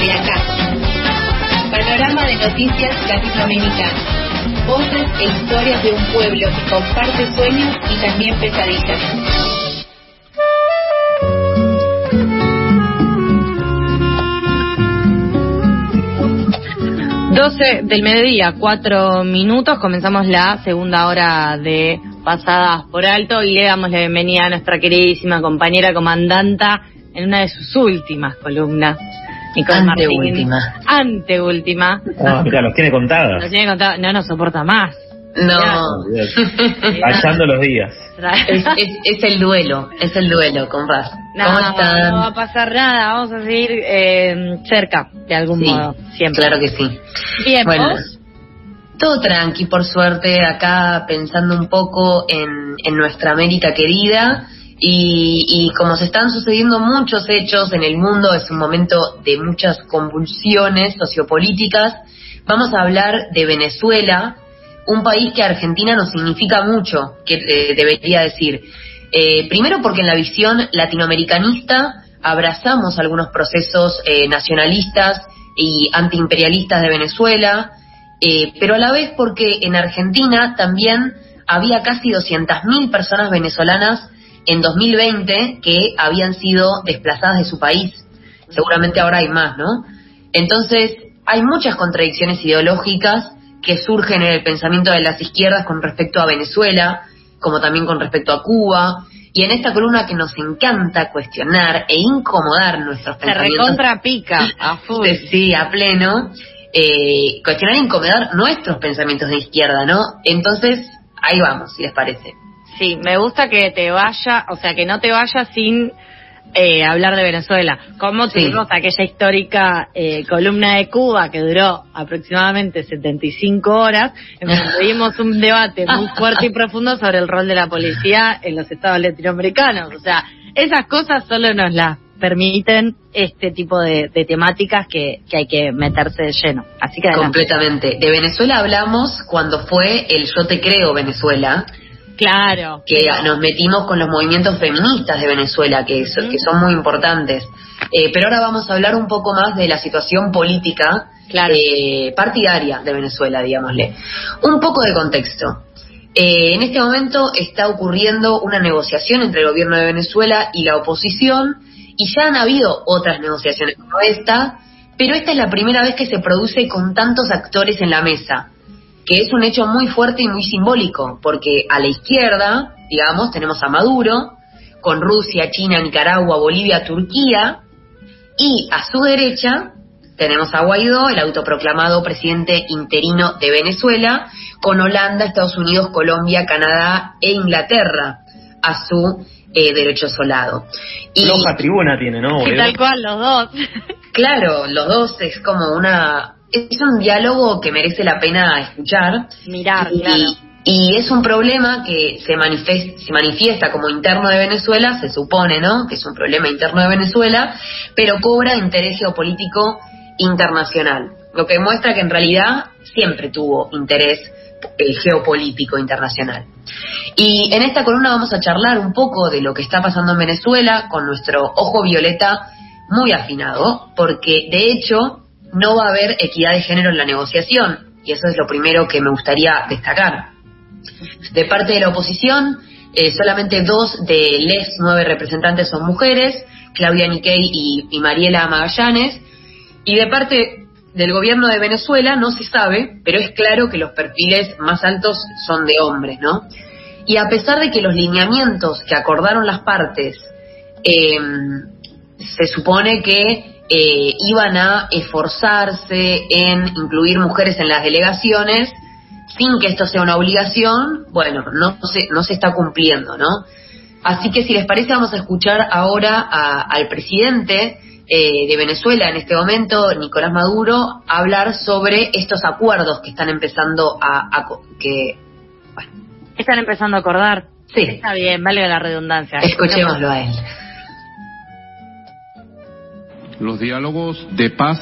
de acá. Panorama de noticias latinoamericanas. Voces e historias de un pueblo que comparte sueños y también pesadillas. 12 del mediodía, cuatro minutos, comenzamos la segunda hora de Pasadas por Alto y le damos la bienvenida a nuestra queridísima compañera comandanta en una de sus últimas columnas. Nicole Anteúltima. Anteúltima. Ah, mira, los tiene contadas. Los tiene contadas, no nos soporta más. No. Pasando los días. Es, el duelo, es el duelo, con Raz. No, no va a pasar nada, vamos a seguir eh, cerca, de algún modo, siempre. Claro que sí. Bien, bueno, Todo tranqui, por suerte, acá pensando un poco en, en nuestra América querida. Y, y, como se están sucediendo muchos hechos en el mundo, es un momento de muchas convulsiones sociopolíticas, vamos a hablar de Venezuela, un país que Argentina nos significa mucho, que eh, debería decir. Eh, primero porque en la visión latinoamericanista abrazamos algunos procesos eh, nacionalistas y antiimperialistas de Venezuela, pero a la vez porque en Argentina también había casi 200.000 personas venezolanas en 2020 que habían sido desplazadas de su país. Seguramente ahora hay más, ¿no? Entonces, hay muchas contradicciones ideológicas que surgen en el pensamiento de las izquierdas con respecto a Venezuela, como también con respecto a Cuba, y en esta columna que nos encanta cuestionar e incomodar nuestros Se pensamientos. recontra pica, a full. Sí, a pleno. Eh, cuestionar e incomodar nuestros pensamientos de izquierda, ¿no? Entonces, ahí vamos, si les parece. Sí, me gusta que te vaya, o sea, que no te vayas sin eh, hablar de Venezuela. Como tuvimos aquella histórica eh, columna de Cuba que duró aproximadamente 75 horas, en donde tuvimos un debate muy fuerte y profundo sobre el rol de la policía en los estados latinoamericanos. O sea, esas cosas solo nos las permiten este tipo de, temáticas que, que, hay que meterse de lleno. Así que completamente. De Venezuela hablamos cuando fue el Yo te creo Venezuela, Claro. Que nos metimos con los movimientos feministas de Venezuela, que, que son muy importantes. Eh, pero ahora vamos a hablar un poco más de la situación política eh, partidaria de Venezuela, digámosle. Un poco de contexto. Eh, en este momento está ocurriendo una negociación entre el gobierno de Venezuela y la oposición, y ya han habido otras negociaciones como esta, pero esta es la primera vez que se produce con tantos actores en la mesa que es un hecho muy fuerte y muy simbólico, porque a la izquierda, digamos, tenemos a Maduro, con Rusia, China, Nicaragua, Bolivia, Turquía, y a su derecha tenemos a Guaidó, el autoproclamado presidente interino de Venezuela, con Holanda, Estados Unidos, Colombia, Canadá e Inglaterra a su eh, derecho solado. Y, Loja tribuna tiene, ¿no? tal cual, los dos. Claro, los dos es como una es un diálogo que merece la pena escuchar. Mirar, y, claro. Y es un problema que se, manifiesta, se manifiesta como interno de Venezuela, se supone, ¿no? Que es un problema interno de Venezuela, pero cobra interés geopolítico internacional. Lo que muestra que en realidad siempre tuvo interés eh, geopolítico internacional. Y en esta columna vamos a charlar un poco de lo que está pasando en Venezuela con nuestro ojo violeta muy afinado, porque de hecho no va a haber equidad de género en la negociación, y eso es lo primero que me gustaría destacar. De parte de la oposición, eh, solamente dos de les nueve representantes son mujeres, Claudia Niquey y, Mariela Magallanes, y de parte del gobierno de Venezuela no se sabe, pero es claro que los perfiles más altos son de hombres, ¿no? Y a pesar de que los lineamientos que acordaron las partes eh, se supone que eh, iban a esforzarse en incluir mujeres en las delegaciones sin que esto sea una obligación, bueno, no se, no se está cumpliendo, ¿no? Así que si les parece vamos a escuchar ahora al presidente eh, de Venezuela en este momento, Nicolás Maduro, hablar sobre estos acuerdos que están empezando a, que están empezando a acordar. Sí. Está bien, vale la redundancia. Escuchémoslo a él los diálogos de paz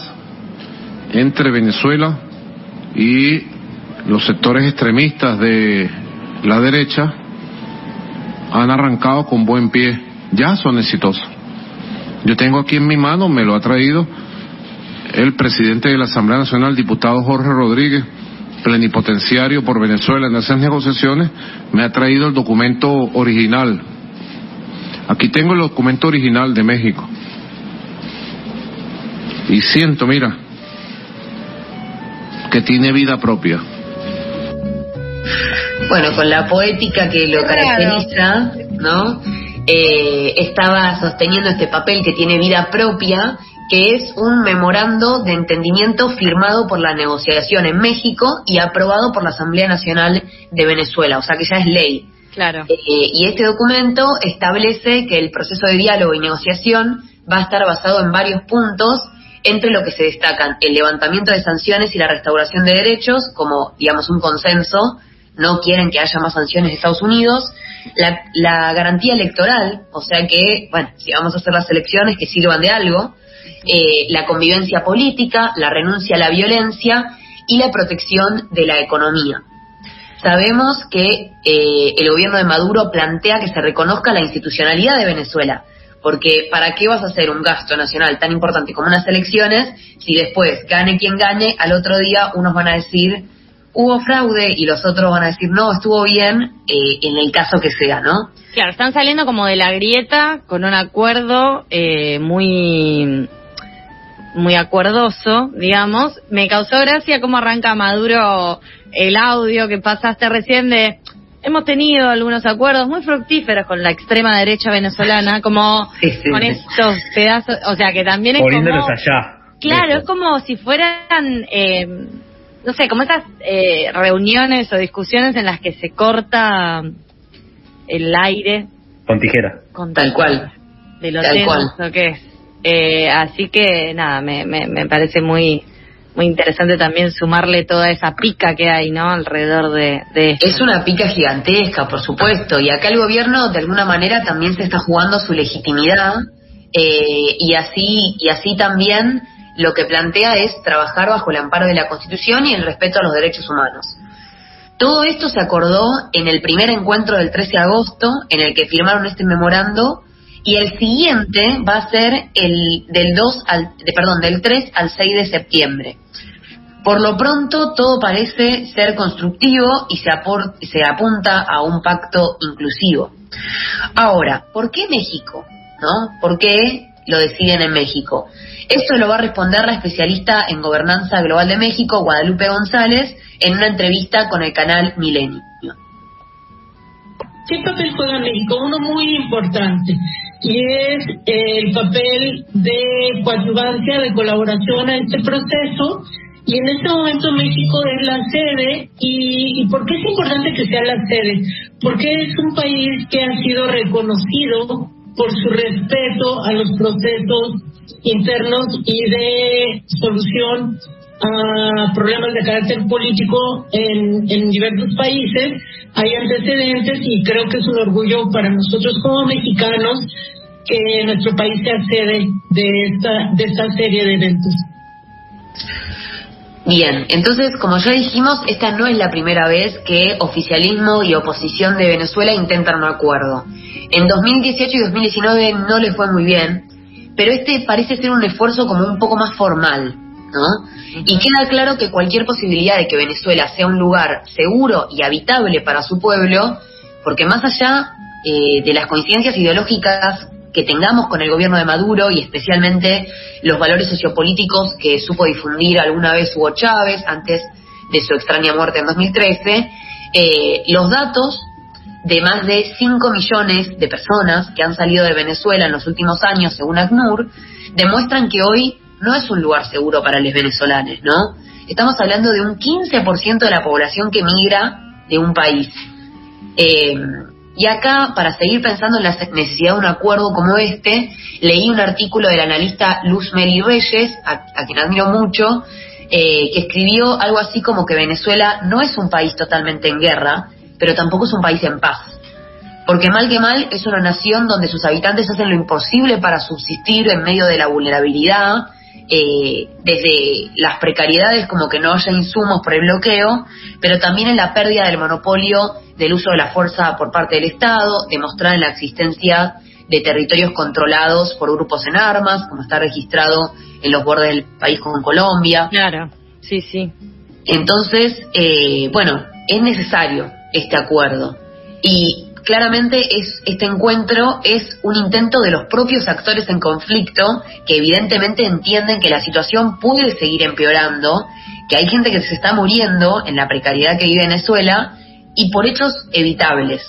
entre Venezuela y los sectores extremistas de la derecha han arrancado con buen pie, ya son exitosos. Yo tengo aquí en mi mano, me lo ha traído el presidente de la Asamblea Nacional, diputado Jorge Rodríguez, plenipotenciario por Venezuela en esas negociaciones, me ha traído el documento original. Aquí tengo el documento original de México. Y siento, mira, que tiene vida propia. Bueno, con la poética que lo caracteriza, ¿no? Eh, estaba sosteniendo este papel que tiene vida propia, que es un memorando de entendimiento firmado por la negociación en México y aprobado por la Asamblea Nacional de Venezuela, o sea que ya es ley. Claro. Eh, y este documento establece que el proceso de diálogo y negociación va a estar basado en varios puntos, entre lo que se destacan el levantamiento de sanciones y la restauración de derechos, como, digamos, un consenso, no quieren que haya más sanciones de Estados Unidos, la, la garantía electoral, o sea que, bueno, si vamos a hacer las elecciones, que sirvan de algo, eh, la convivencia política, la renuncia a la violencia y la protección de la economía. Sabemos que eh, el gobierno de Maduro plantea que se reconozca la institucionalidad de Venezuela, porque ¿para qué vas a hacer un gasto nacional tan importante como unas elecciones si después gane quien gane, al otro día unos van a decir hubo fraude y los otros van a decir no, estuvo bien eh, en el caso que sea, ¿no? Claro, están saliendo como de la grieta con un acuerdo eh, muy muy acuerdoso, digamos. Me causó gracia cómo arranca Maduro el audio que pasaste recién de hemos tenido algunos acuerdos muy fructíferos con la extrema derecha venezolana, como con estos pedazos, o sea que también es Poniéndolos como... allá. Claro, es como si fueran, eh, no sé, como esas eh, reuniones o discusiones en las que se corta el aire. Con tijera. Con Tal cual. De lo Tal tenso cual. que es. Eh, así que nada, me, me, me parece muy muy interesante también sumarle toda esa pica que hay, ¿no? Alrededor de, de. Es una pica gigantesca, por supuesto, y acá el gobierno de alguna manera también se está jugando su legitimidad eh, y así y así también lo que plantea es trabajar bajo el amparo de la Constitución y el respeto a los derechos humanos. Todo esto se acordó en el primer encuentro del 13 de agosto, en el que firmaron este memorando, y el siguiente va a ser el del 2 al, de, perdón, del 3 al 6 de septiembre. Por lo pronto, todo parece ser constructivo y se, apor- se apunta a un pacto inclusivo. Ahora, ¿por qué México? ¿No? ¿Por qué lo deciden en México? Esto lo va a responder la especialista en gobernanza global de México, Guadalupe González, en una entrevista con el canal Milenio. ¿Qué papel juega México? Uno muy importante y es el papel de coadyuvancia, de colaboración a este proceso. Y en este momento México es la sede. ¿Y, y por qué es importante que sea la sede? Porque es un país que ha sido reconocido por su respeto a los procesos internos y de solución a problemas de carácter político en, en diversos países. Hay antecedentes y creo que es un orgullo para nosotros como mexicanos que nuestro país sea sede de esta, de esta serie de eventos. Bien, entonces, como ya dijimos, esta no es la primera vez que oficialismo y oposición de Venezuela intentan un acuerdo. En 2018 y 2019 no le fue muy bien, pero este parece ser un esfuerzo como un poco más formal, ¿no? Y queda claro que cualquier posibilidad de que Venezuela sea un lugar seguro y habitable para su pueblo, porque más allá eh, de las coincidencias ideológicas que tengamos con el gobierno de Maduro y especialmente los valores sociopolíticos que supo difundir alguna vez Hugo Chávez antes de su extraña muerte en 2013, eh, los datos de más de 5 millones de personas que han salido de Venezuela en los últimos años, según ACNUR, demuestran que hoy no es un lugar seguro para los venezolanos, ¿no? Estamos hablando de un 15% de la población que migra de un país. Eh, y acá, para seguir pensando en la necesidad de un acuerdo como este, leí un artículo del analista Luz Meli Reyes, a, a quien admiro mucho, eh, que escribió algo así como que Venezuela no es un país totalmente en guerra, pero tampoco es un país en paz. Porque mal que mal es una nación donde sus habitantes hacen lo imposible para subsistir en medio de la vulnerabilidad, eh, desde las precariedades como que no haya insumos por el bloqueo, pero también en la pérdida del monopolio del uso de la fuerza por parte del Estado, demostrada en la existencia de territorios controlados por grupos en armas, como está registrado en los bordes del país con Colombia. Claro, sí, sí. Entonces, eh, bueno, es necesario este acuerdo. Y claramente es, este encuentro es un intento de los propios actores en conflicto que evidentemente entienden que la situación puede seguir empeorando, que hay gente que se está muriendo en la precariedad que vive Venezuela y por hechos evitables.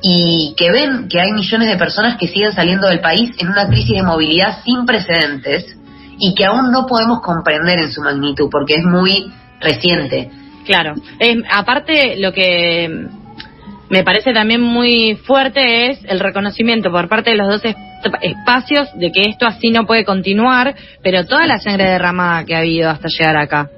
Y que ven que hay millones de personas que siguen saliendo del país en una crisis de movilidad sin precedentes y que aún no podemos comprender en su magnitud porque es muy reciente. Claro. aparte, lo que me parece también muy fuerte es el reconocimiento por parte de los dos espacios de que esto así no puede continuar, pero toda la sangre derramada que ha habido hasta llegar acá.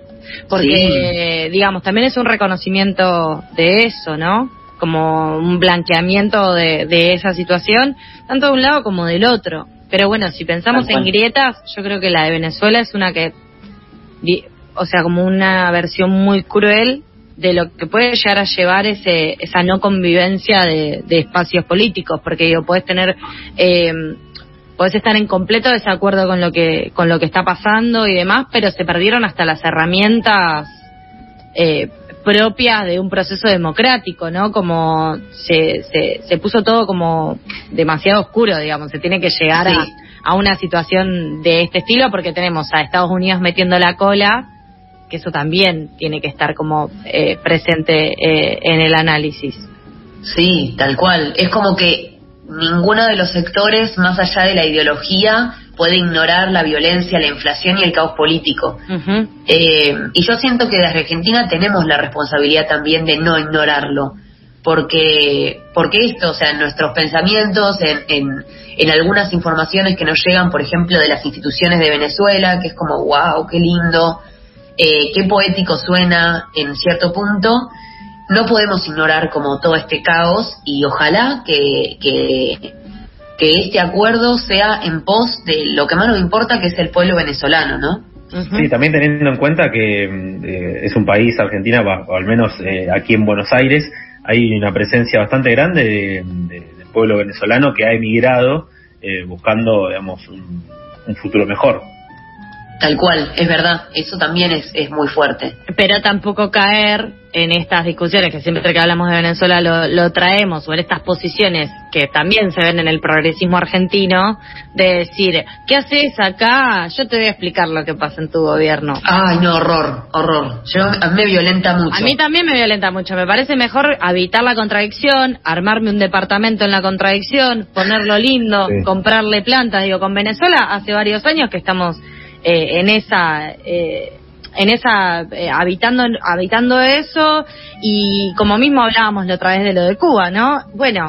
Porque, digamos, también es un reconocimiento de eso, ¿no? Como un blanqueamiento de, de esa situación, tanto de un lado como del otro. Pero bueno, si pensamos en grietas, yo creo que la de Venezuela es una que, o sea, como una versión muy cruel de lo que puede llegar a llevar ese, esa no convivencia de, espacios políticos, porque digo, puedes tener, eh, puedes estar en completo desacuerdo con lo que, con lo que está pasando y demás, pero se perdieron hasta las herramientas eh, propias de un proceso democrático, ¿no? Como se, se, se puso todo como demasiado oscuro, digamos, se tiene que llegar a, a una situación de este estilo porque tenemos a Estados Unidos metiendo la cola que eso también tiene que estar como eh, presente eh, en el análisis. Sí, tal cual. Es como que ninguno de los sectores, más allá de la ideología, puede ignorar la violencia, la inflación y el caos político. Eh, y yo siento que desde Argentina tenemos la responsabilidad también de no ignorarlo. Porque, porque esto, o sea, en nuestros pensamientos, en, en, en algunas informaciones que nos llegan, por ejemplo, de las instituciones de Venezuela, que es como, wow, qué lindo, eh, qué poético suena en cierto punto, no podemos ignorar como todo este caos y ojalá que, que, este acuerdo sea en pos de lo que más nos importa, que es el pueblo venezolano, ¿no? Sí, también teniendo en cuenta que eh, es un país, Argentina, o al menos eh, aquí en Buenos Aires, hay una presencia bastante grande del pueblo venezolano que ha emigrado buscando, digamos, un futuro mejor. Tal cual, es verdad, eso también es, es muy fuerte. Pero tampoco caer en estas discusiones que siempre que hablamos de Venezuela lo, traemos, o en estas posiciones que también se ven en el progresismo argentino, de decir, ¿qué haces acá? Yo te voy a explicar lo que pasa en tu gobierno. Ay, no, horror, horror. Yo, a mí me violenta mucho. A mí también me violenta mucho. Me parece mejor habitar la contradicción, armarme un departamento en la contradicción, ponerlo lindo, comprarle plantas. Digo, con Venezuela hace varios años que estamos eh, en esa eh, en esa eh, habitando habitando eso y como mismo hablábamos la otra vez de lo de Cuba no bueno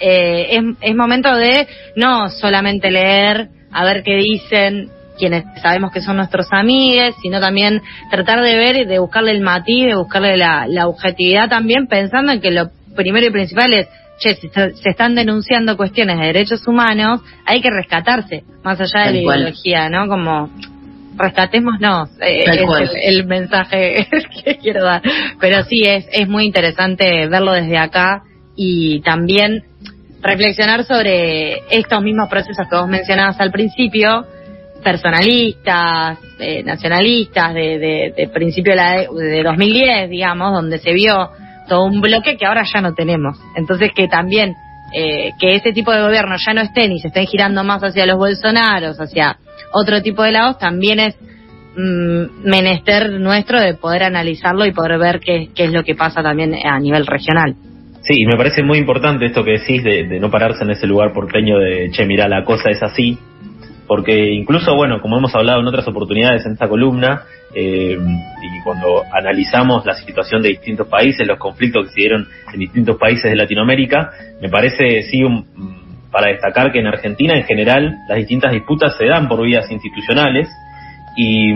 es, es momento de no solamente leer a ver qué dicen quienes sabemos que son nuestros amigos, sino también tratar de ver y de buscarle el matiz, de buscarle la, la objetividad también, pensando en que lo primero y principal es che, si se están denunciando cuestiones de derechos humanos, hay que rescatarse, más allá de la ideología, ¿no? Como rescatémonos, eh, es el, mensaje que quiero dar. Pero sí, es, es muy interesante verlo desde acá y también reflexionar sobre estos mismos procesos que vos mencionabas al principio, personalistas, eh, nacionalistas, de, de, de principio de, la, de 2010, digamos, donde se vio todo un bloque que ahora ya no tenemos. Entonces que también eh, que ese tipo de gobierno ya no estén y se estén girando más hacia los bolsonaros, hacia otro tipo de lados, también es mm, menester nuestro de poder analizarlo y poder ver qué, qué es lo que pasa también a nivel regional. Sí, y me parece muy importante esto que decís de, de, no pararse en ese lugar porteño de, che, mira, la cosa es así, porque incluso, bueno, como hemos hablado en otras oportunidades en esta columna, eh, y cuando analizamos la situación de distintos países, los conflictos que se dieron en distintos países de Latinoamérica, me parece sí para destacar que en Argentina en general las distintas disputas se dan por vías institucionales y,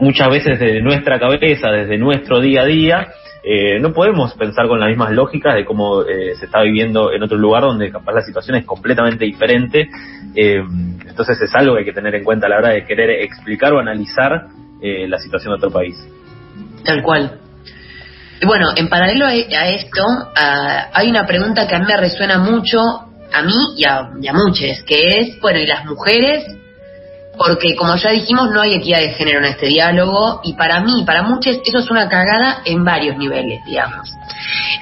muchas veces desde nuestra cabeza, desde nuestro día a día, eh, no podemos pensar con las mismas lógicas de cómo eh, se está viviendo en otro lugar donde capaz la situación es completamente diferente. Eh, entonces es algo que hay que tener en cuenta a la hora de querer explicar o analizar la situación de otro país. Tal cual. Bueno, en paralelo a esto, hay una pregunta que a mí me resuena mucho a mí y a, y a muchos, que es, bueno, y las mujeres porque como ya dijimos no hay equidad de género en este diálogo y para mí, para muchos, eso es una cagada en varios niveles, digamos.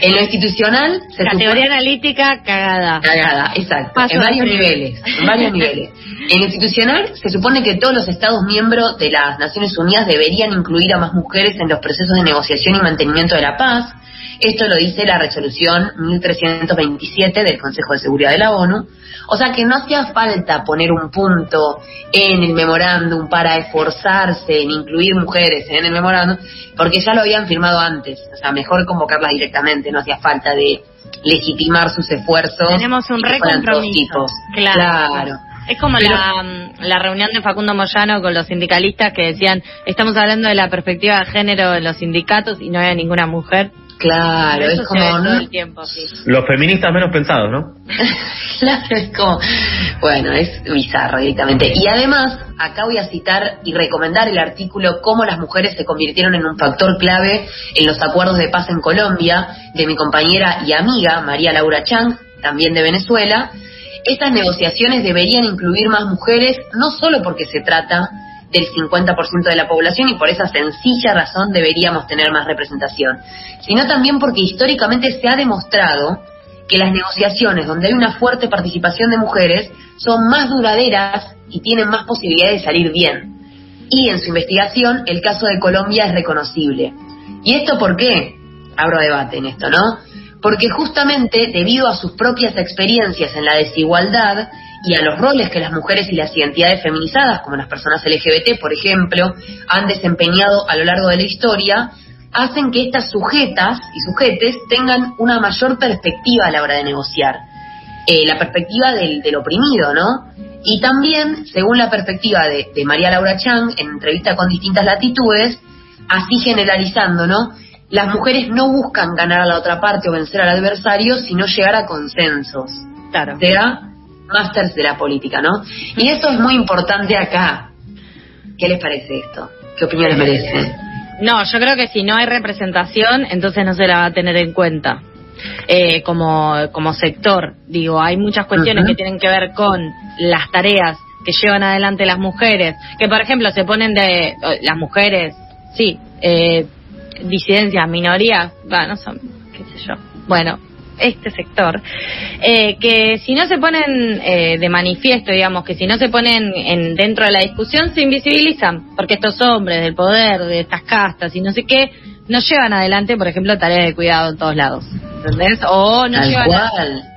En lo institucional... Se Categoría analítica, cagada. Cagada, exacto. en varios niveles, en varios niveles. En lo institucional se supone que todos los Estados miembros de las Naciones Unidas deberían incluir a más mujeres en los procesos de negociación y mantenimiento de la paz. Esto lo dice la resolución 1327 del Consejo de Seguridad de la ONU. O sea que no hacía falta poner un punto en el memorándum para esforzarse en incluir mujeres en el memorándum, porque ya lo habían firmado antes. O sea, mejor convocarlas directamente, no hacía falta de legitimar sus esfuerzos. Tenemos un recompromiso. Claro. Es como la, la, reunión de Facundo Moyano con los sindicalistas que decían, estamos hablando de la perspectiva de género en los sindicatos y no había ninguna mujer. Claro, es como los feministas menos pensados, ¿no? claro, es como bueno, es bizarro directamente. Y además, acá voy a citar y recomendar el artículo Cómo las mujeres se convirtieron en un factor clave en los acuerdos de paz en Colombia de mi compañera y amiga María Laura Chang, también de Venezuela. Estas negociaciones deberían incluir más mujeres, no solo porque se trata del 50% de la población y por esa sencilla razón deberíamos tener más representación, sino también porque históricamente se ha demostrado que las negociaciones donde hay una fuerte participación de mujeres son más duraderas y tienen más posibilidades de salir bien. Y en su investigación el caso de Colombia es reconocible. ¿Y esto por qué? Abro debate en esto, ¿no? Porque justamente debido a sus propias experiencias en la desigualdad, y a los roles que las mujeres y las identidades feminizadas, como las personas LGBT, por ejemplo, han desempeñado a lo largo de la historia, hacen que estas sujetas y sujetes tengan una mayor perspectiva a la hora de negociar. Eh, la perspectiva del, oprimido, ¿no? Y también, según la perspectiva de, de, María Laura Chang, en entrevista con distintas latitudes, así generalizando, ¿no? Las mujeres no buscan ganar a la otra parte o vencer al adversario, sino llegar a consensos. Claro. Sea masters de la política, ¿no? Y eso es muy importante acá. ¿Qué les parece esto? ¿Qué opinión les merece? No, yo creo que si no hay representación, entonces no se la va a tener en cuenta. Eh, como, como sector, digo, hay muchas cuestiones que tienen que ver con las tareas que llevan adelante las mujeres, que por ejemplo se ponen de las mujeres, sí, eh, disidencias, minorías, bueno, no son, qué sé yo, bueno, este sector, eh, que si no se ponen eh, de manifiesto, digamos, que si no se ponen en, dentro de la discusión, se invisibilizan, porque estos hombres del poder, de estas castas y no sé qué, no llevan adelante, por ejemplo, tareas de cuidado en todos lados. ¿Entendés? O no, llevan,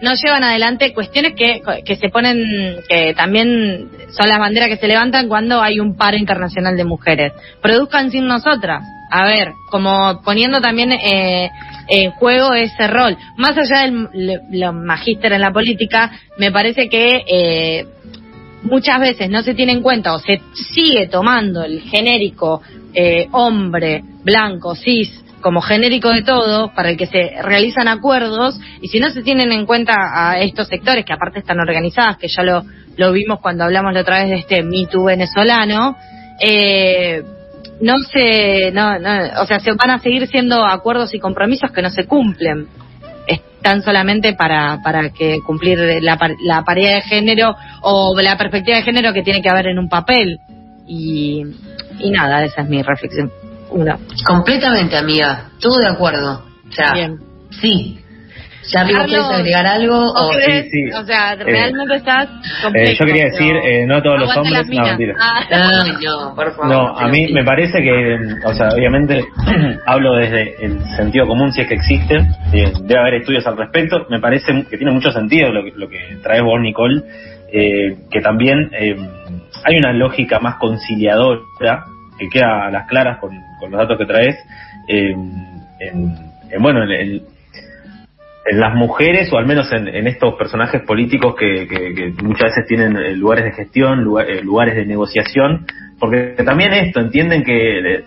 no llevan adelante cuestiones que, que se ponen, que también son las banderas que se levantan cuando hay un paro internacional de mujeres. Produzcan sin nosotras. A ver, como poniendo también eh, en juego ese rol. Más allá del magíster en la política, me parece que eh, muchas veces no se tiene en cuenta o se sigue tomando el genérico eh, hombre, blanco, cis, como genérico de todo, para el que se realizan acuerdos, y si no se tienen en cuenta a estos sectores, que aparte están organizadas, que ya lo, lo vimos cuando hablamos la otra vez de este Me venezolano, eh, no se, no, no, o sea, se van a seguir siendo acuerdos y compromisos que no se cumplen. Están solamente para, para que cumplir la, la paridad de género o la perspectiva de género que tiene que haber en un papel. Y, y nada, esa es mi reflexión. Una. Completamente, amiga. Todo de acuerdo. O sea, sí, ¿Ya quieres agregar algo? O, sí, sí. o sea, eh, realmente estás eh, Yo quería decir, eh, no todos los hombres... No, mentira. Ah. no, por favor. No, a mí me parece que, o sea, obviamente hablo desde el sentido común, si es que existe, debe haber estudios al respecto, me parece que tiene mucho sentido lo que, lo que trae vos, Nicole, que también hay una lógica más conciliadora, que queda a las claras con, los datos que traes, en, en, bueno, en en las mujeres, o al menos en, estos personajes políticos que, muchas veces tienen eh, lugares de gestión, eh, lugares de negociación, porque también esto, entienden que eh,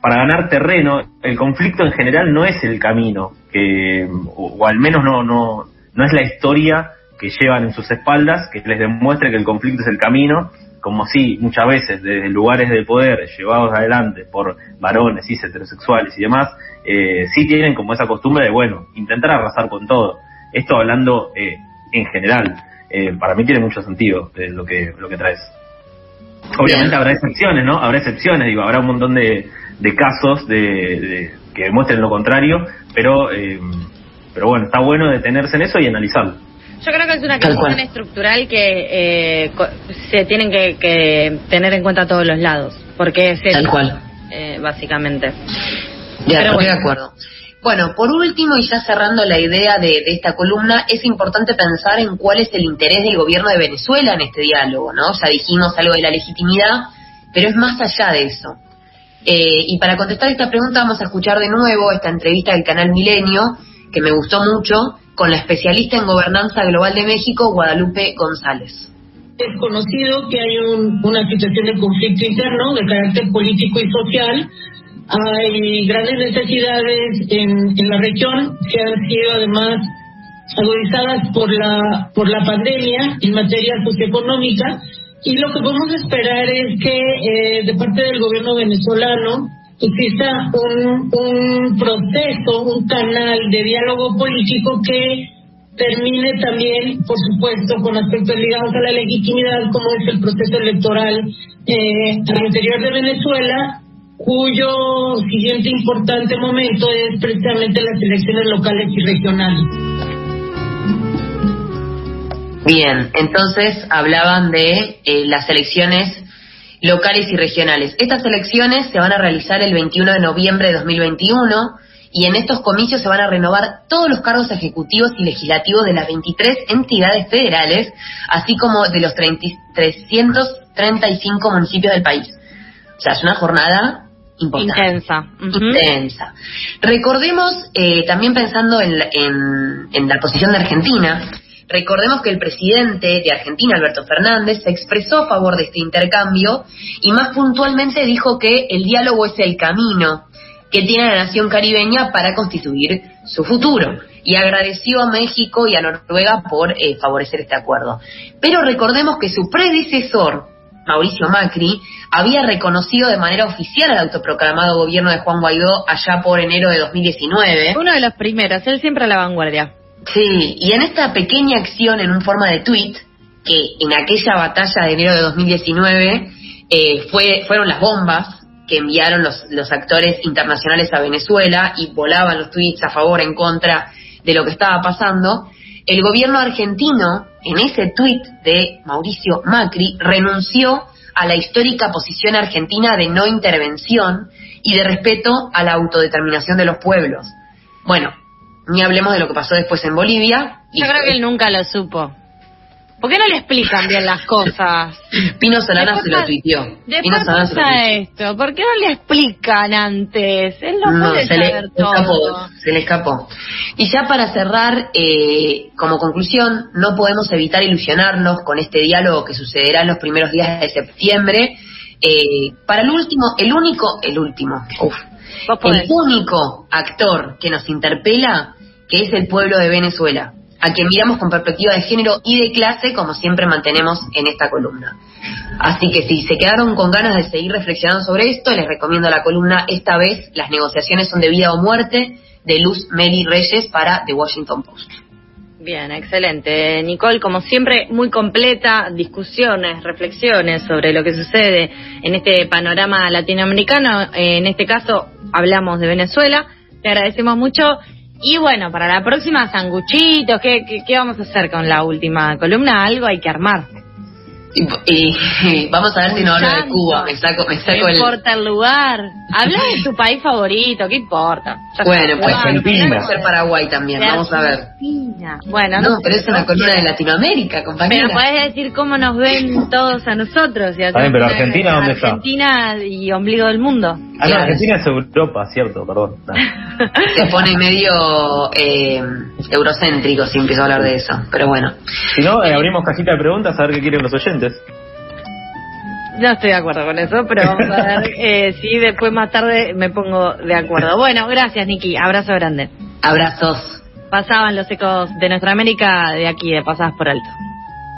para ganar terreno, el conflicto en general no es el camino, que, o, al menos no, no, no es la historia que llevan en sus espaldas, que les demuestre que el conflicto es el camino, como si muchas veces desde lugares de poder llevados adelante por varones, cis, heterosexuales y demás, eh, sí tienen como esa costumbre de, bueno, intentar arrasar con todo. Esto hablando eh, en general. Eh, para mí tiene mucho sentido eh, lo que lo que traes. Obviamente habrá excepciones, ¿no? Habrá excepciones, digo, habrá un montón de, de casos de, que demuestren lo contrario, pero eh, pero bueno, está bueno detenerse en eso y analizarlo. Yo creo que es una cuestión estructural que eh, se tienen que, tener en cuenta a todos los lados, porque es Tal cual. Eh, básicamente. Ya, estoy de acuerdo. Bueno, por último, y ya cerrando la idea de, esta columna, es importante pensar en cuál es el interés del gobierno de Venezuela en este diálogo, ¿no? Ya dijimos algo de la legitimidad, pero es más allá de eso. Eh, y para contestar esta pregunta vamos a escuchar de nuevo esta entrevista del canal Milenio, que me gustó mucho, con la especialista en gobernanza global de México, Guadalupe González. Es conocido que hay una situación de conflicto interno de carácter político y social. Hay grandes necesidades en, en la región que han sido además agudizadas por la, por la pandemia en materia socioeconómica y lo que podemos esperar es que eh, de parte del gobierno venezolano exista un, un proceso, un canal de diálogo político que termine también, por supuesto, con aspectos ligados a la legitimidad, como es el proceso electoral eh, al interior de Venezuela, cuyo siguiente importante momento es precisamente las elecciones locales y regionales. Bien, entonces hablaban de eh, las elecciones locales y regionales. Estas elecciones se van a realizar el 21 de noviembre de 2021 y en estos comicios se van a renovar todos los cargos ejecutivos y legislativos de las 23 entidades federales, así como de los 335 municipios del país. O sea, es una jornada importante. Intensa. Intensa. Recordemos, eh, también pensando en en la posición de Argentina, Recordemos que el presidente de Argentina, Alberto Fernández, se expresó a favor de este intercambio y más puntualmente dijo que el diálogo es el camino que tiene la nación caribeña para constituir su futuro y agradeció a México y a Noruega por eh, favorecer este acuerdo. Pero recordemos que su predecesor, Mauricio Macri, había reconocido de manera oficial al autoproclamado gobierno de Juan Guaidó allá por enero de 2019. Uno de los primeros, él siempre a la vanguardia. Sí, y en esta pequeña acción en un forma de tweet, que en aquella batalla de enero de 2019 eh, fue, fueron las bombas que enviaron los, los actores internacionales a Venezuela y volaban los tweets a favor, en contra de lo que estaba pasando, el gobierno argentino, en ese tweet de Mauricio Macri, renunció a la histórica posición argentina de no intervención y de respeto a la autodeterminación de los pueblos. Bueno, ni hablemos de lo que pasó después en Bolivia. Yo creo que él nunca lo supo. ¿Por qué no le explican bien las cosas? Pino Solana se lo tuiteó. Pino Solana se lo esto? ¿Por qué no le explican antes? Él no, puede se saber le, todo. Escapó, se le escapó. Y ya para cerrar, eh, como conclusión, no podemos evitar ilusionarnos con este diálogo que sucederá en los primeros días de septiembre. Eh, para el último, el único, el último, uf, el único actor que nos interpela que es el pueblo de Venezuela, a quien miramos con perspectiva de género y de clase, como siempre mantenemos en esta columna. Así que si se quedaron con ganas de seguir reflexionando sobre esto, les recomiendo la columna Esta vez las negociaciones son de vida o muerte de Luz Meli Reyes para The Washington Post. Bien, excelente. Nicole, como siempre, muy completa, discusiones, reflexiones sobre lo que sucede en este panorama latinoamericano. En este caso, hablamos de Venezuela. Te agradecemos mucho y bueno, para la próxima, sanguchitos, ¿qué, qué, vamos a hacer con la última columna? Algo hay que armar. Y, vamos a ver si no hablo de Cuba, me saco, me saco no importa el lugar. Habla de tu país favorito, ¿qué importa? bueno, pues Argentina. ser Paraguay también, vamos a ver. Bueno, no, pero es una columna de Latinoamérica, compañera. Pero puedes decir cómo nos ven todos a nosotros. Y pero Argentina, ¿dónde está? Argentina y ombligo del mundo. Ah, no, Argentina es Europa, cierto, perdón. Se pone medio eh, eurocéntrico si empiezo a hablar de eso, pero bueno. Si no, eh, abrimos cajita de preguntas a ver qué quieren los oyentes. No estoy de acuerdo con eso, pero vamos a ver eh, si después más tarde me pongo de acuerdo. Bueno, gracias, Niki. Abrazo grande. Abrazos. Pasaban los ecos de nuestra América de aquí, de Pasadas por Alto.